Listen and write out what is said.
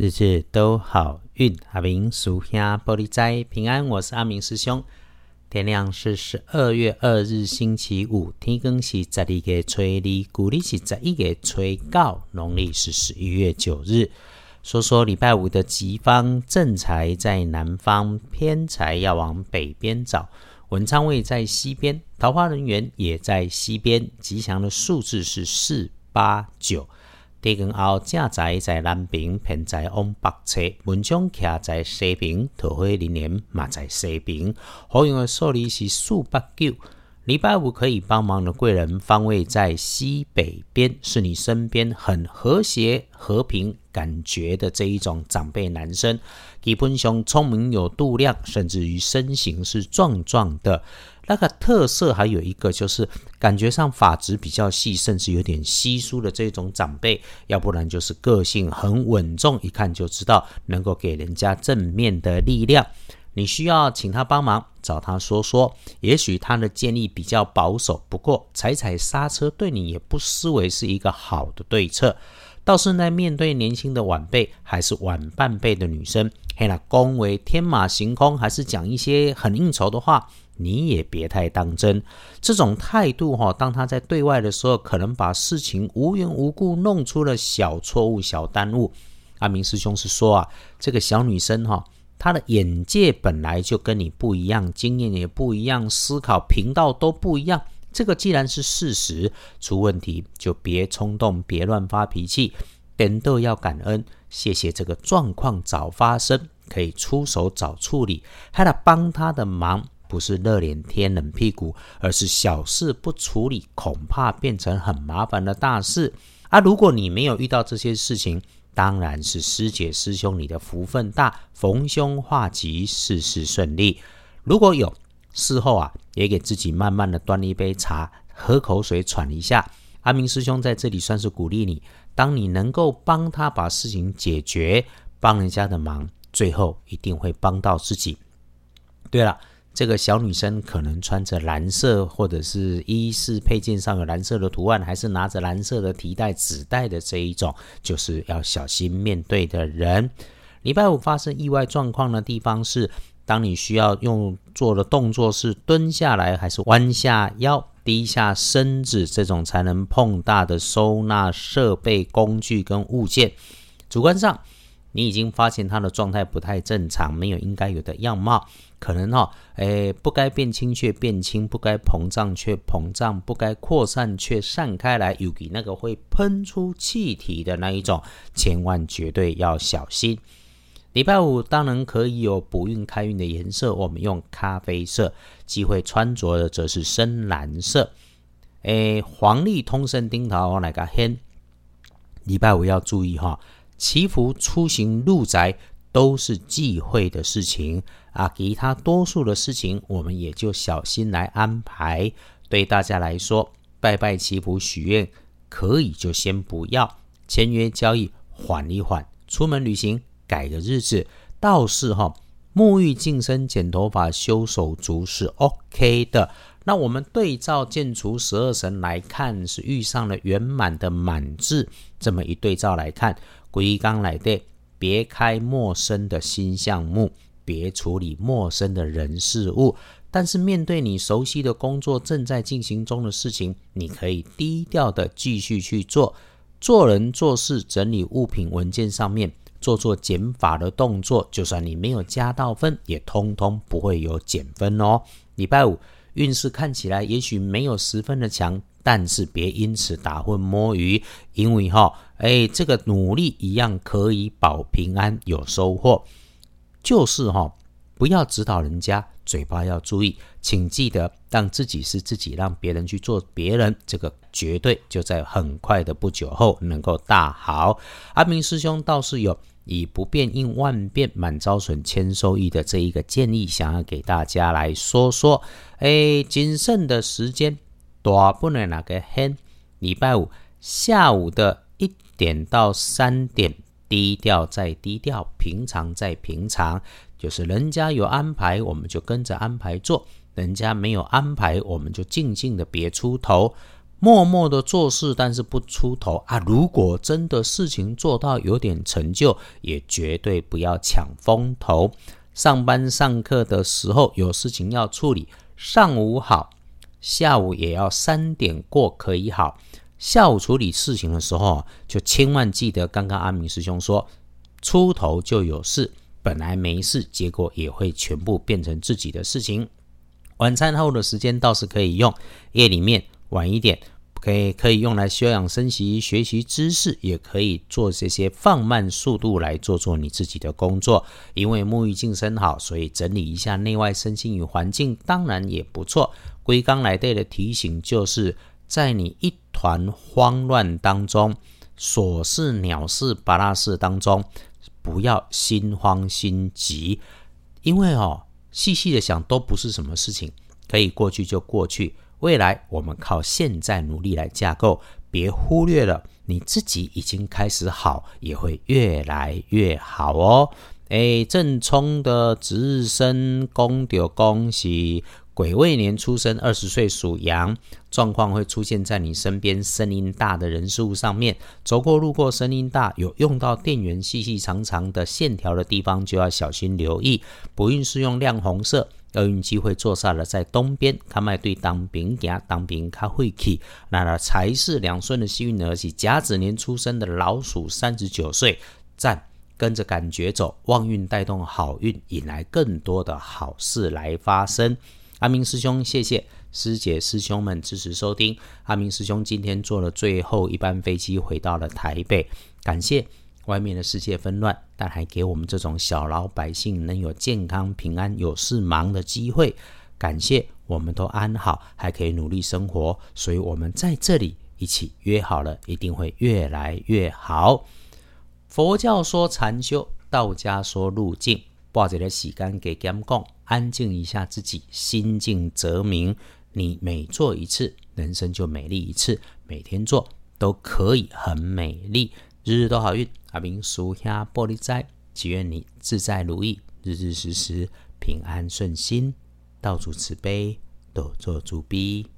日日都好运，阿明属下玻璃斋平安。我是阿明师兄。天亮是十二月二日星期五，天更是十二月初二，古历是十一月初九，农历是十一月九日。说说礼拜五的吉方，正财在南方，偏财要往北边找。文昌位在西边，桃花人缘也在西边。吉祥的数字是四八九。地根后正在在南边，偏在往北侧；门窗徛在西边，桃花林园嘛在西边。好用的数字是四八九。礼拜五可以帮忙的贵人方位在西北边，是你身边很和谐、和平感觉的这一种长辈男生。基本上聪明有度量，甚至于身形是壮壮的。那个特色还有一个就是感觉上发质比较细，甚至有点稀疏的这种长辈，要不然就是个性很稳重，一看就知道能够给人家正面的力量。你需要请他帮忙，找他说说，也许他的建议比较保守，不过踩踩刹车对你也不失为是一个好的对策。倒是在面对年轻的晚辈还是晚半辈的女生，嘿啦，恭维天马行空，还是讲一些很应酬的话。你也别太当真，这种态度哈，当他在对外的时候，可能把事情无缘无故弄出了小错误、小耽误。阿明师兄是说啊，这个小女生哈，她的眼界本来就跟你不一样，经验也不一样，思考频道都不一样。这个既然是事实，出问题就别冲动，别乱发脾气，点都要感恩，谢谢这个状况早发生，可以出手早处理，还得帮他的忙。不是热脸贴冷屁股，而是小事不处理，恐怕变成很麻烦的大事啊！如果你没有遇到这些事情，当然是师姐师兄你的福分大，逢凶化吉，事事顺利。如果有事后啊，也给自己慢慢的端了一杯茶，喝口水，喘一下。阿明师兄在这里算是鼓励你，当你能够帮他把事情解决，帮人家的忙，最后一定会帮到自己。对了。这个小女生可能穿着蓝色，或者是衣饰配件上有蓝色的图案，还是拿着蓝色的提袋、纸袋的这一种，就是要小心面对的人。礼拜五发生意外状况的地方是，当你需要用做的动作是蹲下来，还是弯下腰、低下身子，这种才能碰大的收纳设备、工具跟物件。主观上。你已经发现他的状态不太正常，没有应该有的样貌，可能哈，诶，不该变轻却变轻，不该膨胀却膨胀，不该扩散却散开来，尤其那个会喷出气体的那一种，千万绝对要小心。礼拜五当然可以有补运开运的颜色，我们用咖啡色，机会穿着的则是深蓝色。诶，黄历通身丁桃我来个黑，礼拜五要注意哈。祈福、出行、入宅都是忌讳的事情啊，其他多数的事情我们也就小心来安排。对大家来说，拜拜祈福、许愿可以就先不要，签约交易缓一缓，出门旅行改个日子倒是哈，沐浴、净身、剪头发、修手足是 OK 的。那我们对照建除十二神来看，是遇上了圆满的满字，这么一对照来看。归刚来的，别开陌生的新项目，别处理陌生的人事物。但是面对你熟悉的工作正在进行中的事情，你可以低调的继续去做。做人做事、整理物品文件上面做做减法的动作，就算你没有加到分，也通通不会有减分哦。礼拜五运势看起来也许没有十分的强。但是别因此打混摸鱼，因为哈，哎，这个努力一样可以保平安有收获。就是哈，不要指导人家，嘴巴要注意，请记得让自己是自己，让别人去做别人，这个绝对就在很快的不久后能够大好。阿明师兄倒是有以不变应万变，满招损，谦收益的这一个建议，想要给大家来说说。哎，谨慎的时间。大不能那个很，礼拜五下午的一点到三点，低调再低调，平常再平常，就是人家有安排，我们就跟着安排做；人家没有安排，我们就静静的别出头。默默的做事，但是不出头啊。如果真的事情做到有点成就，也绝对不要抢风头。上班上课的时候有事情要处理，上午好，下午也要三点过可以好。下午处理事情的时候，就千万记得刚刚阿明师兄说，出头就有事，本来没事，结果也会全部变成自己的事情。晚餐后的时间倒是可以用，夜里面晚一点。可以可以用来休养生息、学习知识，也可以做这些放慢速度来做做你自己的工作。因为沐浴净身好，所以整理一下内外身心与环境，当然也不错。龟缸来对的提醒就是，在你一团慌乱当中，琐事、鸟事、巴拉事当中，不要心慌心急，因为哦，细细的想都不是什么事情，可以过去就过去。未来我们靠现在努力来架构，别忽略了你自己已经开始好，也会越来越好哦。哎，正冲的值日生，恭丢恭喜！癸未年出生，二十岁属羊，状况会出现在你身边声音大的人事物上面。走过路过声音大，有用到电源细细长长的线条的地方，就要小心留意。不运是用亮红色。厄运机会坐煞了在东边，看卖对当兵行，当兵较晦气。那了财是两顺的幸运儿是甲子年出生的老鼠，三十九岁，赞跟着感觉走，旺运带动好运，引来更多的好事来发生。阿明师兄，谢谢师姐师兄们支持收听。阿明师兄今天坐了最后一班飞机回到了台北，感谢。外面的世界纷乱，但还给我们这种小老百姓能有健康平安、有事忙的机会。感谢我们都安好，还可以努力生活，所以我们在这里一起约好了，一定会越来越好。佛教说禅修，道家说路径。抱着的洗干给甘供，安静一下自己，心静则明。你每做一次，人生就美丽一次。每天做都可以很美丽，日日都好运。阿明属下玻璃斋，祈愿你自在如意，日日时时平安顺心，道主慈悲，多做主逼。